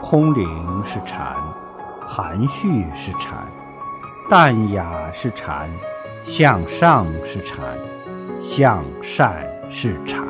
空灵是禅含蓄是禅淡雅是禅向上是禅向善是禅。